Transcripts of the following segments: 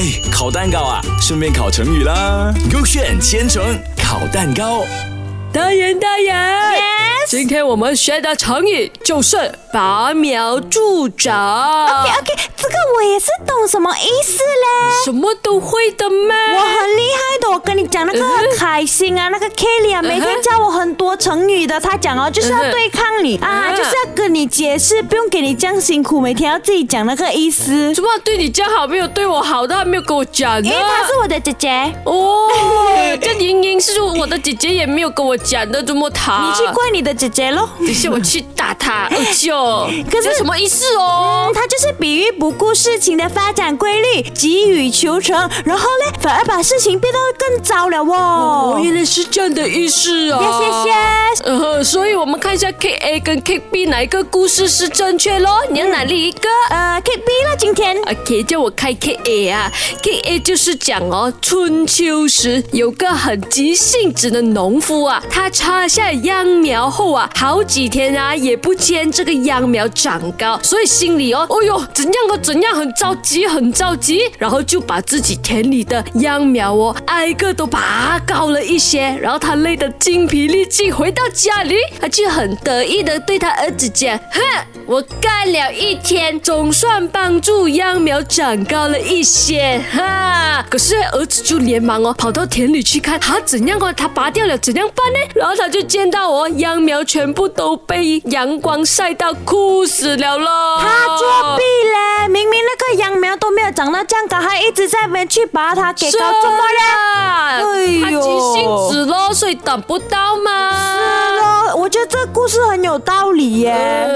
哎，烤蛋糕啊，顺便烤成语啦。勾选千层烤蛋糕。大人，大人 Yes 今天我们学的成语就是拔苗助长。OK OK，这个我也什么意思嘞。什么都会的咩？我很厉害的，我跟你讲，那个开心啊，那个 Kelly 啊，每天教我很多成语的。他讲哦，就是要对抗你啊，嗯就是要跟你解释，不用给你这样辛苦，每天要自己讲那个意思。怎么对你这样好，没有对我好，他没有跟我讲呢？因为她是我的姐姐，哦，这莹莹是我的姐姐，也没有跟我讲的，怎么她？你去怪你的姐姐喽。等一下我去打她，二舅。可是什么意思哦？嗯，他就是比喻不顾事情的发展规律，急于求成，然后呢，反而把事情变得更糟了哦。哦，原来是这样的意思啊！谢谢。呃，所以我们看一下 K A 跟 K B 哪一个故事是正确咯？你要哪里一个？呃，K B 了，今天。OK，叫我开 K A 啊，K A 就是讲哦，春秋时有个很急性子的农夫啊，他插下秧苗后啊，好几天啊也不见这个秧苗长高，所以心里哦，哦哟，怎样哦怎样，很着急，很着急，然后就把自己田里的秧苗哦，挨个都拔高了一些，然后他累得精疲力尽，回到家里，他就很得意的对他儿子讲，哼，我干了一天，总算帮助秧苗长高了一些，哈。可是儿子就连忙哦，跑到田里去看，他怎样哦，他拔掉了，怎样办呢？然后他就见到哦，秧苗全部都被阳光晒到枯死了咯。他作弊嘞！明明那个秧苗都没有长到这样高，还一直在那边去拔它给是高，怎么嘞？啊哎呦他急性子咯，所以等不到嘛。我觉得这个故事很有道理耶。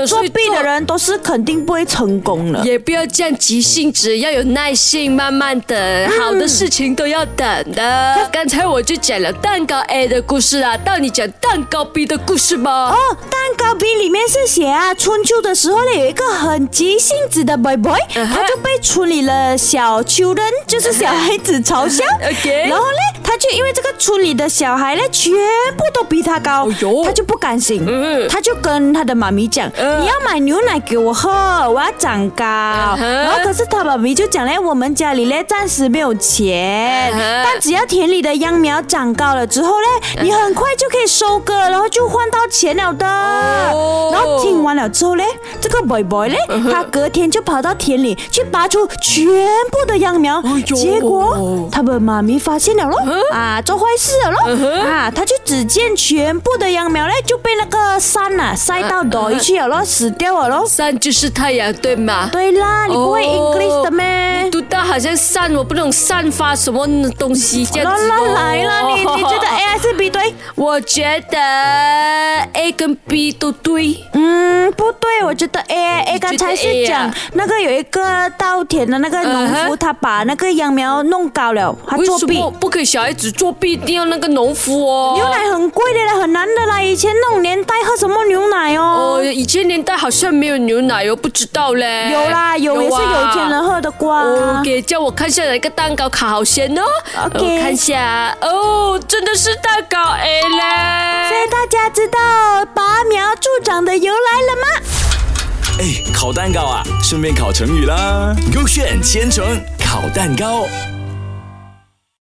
作呃所以弊的人都是肯定不会成功的。也不要这样急性子，要有耐性，慢慢等。好的事情都要等的。刚才我就讲了蛋糕 A 的故事啊，到你讲蛋糕 B 的故事吧。哦，蛋糕 B 里面是写啊，春秋的时候呢，有一个很急性子的 boy boy，、嗯哼他就被村里的小秋人，就是小孩子嘲笑。OK 然后呢，他就因为这个村里的小孩呢，全部都比他高，哎呦。他就不甘心，嗯。他就跟他的妈咪讲，嗯。你要买牛奶给我喝，我要长高。然后可是他妈咪就讲嘞，我们家里呢暂时没有钱，嗯哼。但只要田里的秧苗长高了之后呢，你很快就可以收割，然后就换到钱了的。哦。然后听完了之后呢，这个 boy boy 呢，他隔天就跑到田里去拔出全部的秧苗，哎呦。结果他们妈咪发现了咯，啊，做坏事了咯，哼啊，他就只见全部的秧苗呢就被那个山啊晒到倒去了咯，死掉了咯。山就是太阳，对吗？对啦，你不会哦 English 的咩？读到好像散，我不懂散发什么东西这样子、来啦，你你觉得 A 还是 B 对？我觉得 A 跟 B 都对。嗯，不对，我觉得 A A 刚才是讲啊那个有一个稻田的那个农夫，他把那个秧苗弄高了，他为作弊。什么不可以小孩子作弊？一定要那个农夫哦。牛奶很贵的啦，很难的啦。以前那种年代喝什么牛奶哦？哦，以前年代好像没有牛奶哦，不知道嘞。有啦，有也是有钱人喝的瓜。哦，OK，叫我看下哪个蛋糕卡好先哦。OK 我看一下，哦，真的是蛋糕现嘞。在大家知道拔苗助长的由来了吗？哎，烤蛋糕啊，顺便烤成语啦。勾选千层烤蛋糕。